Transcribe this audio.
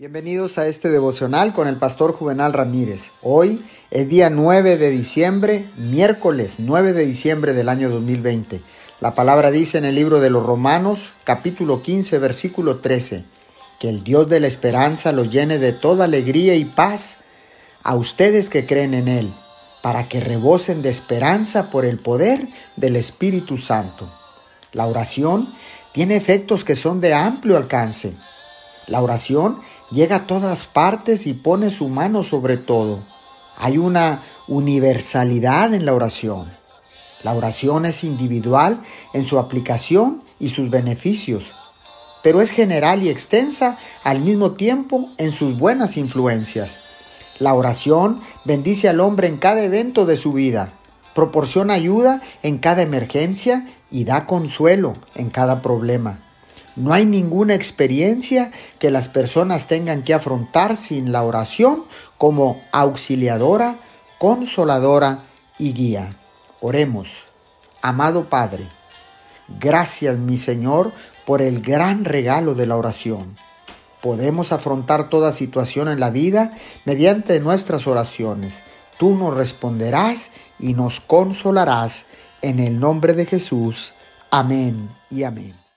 Bienvenidos a este devocional con el pastor Juvenal Ramírez. Hoy es día 9 de diciembre, miércoles 9 de diciembre del año 2020. La palabra dice en el libro de los Romanos, capítulo 15, versículo 13, que el Dios de la esperanza lo llene de toda alegría y paz a ustedes que creen en Él, para que rebosen de esperanza por el poder del Espíritu Santo. La oración tiene efectos que son de amplio alcance. La oración llega a todas partes y pone su mano sobre todo. Hay una universalidad en la oración. La oración es individual en su aplicación y sus beneficios, pero es general y extensa al mismo tiempo en sus buenas influencias. La oración bendice al hombre en cada evento de su vida, proporciona ayuda en cada emergencia y da consuelo en cada problema. No hay ninguna experiencia que las personas tengan que afrontar sin la oración como auxiliadora, consoladora y guía. Oremos. Amado Padre, gracias mi Señor por el gran regalo de la oración. Podemos afrontar toda situación en la vida mediante nuestras oraciones. Tú nos responderás y nos consolarás en el nombre de Jesús. Amén y amén.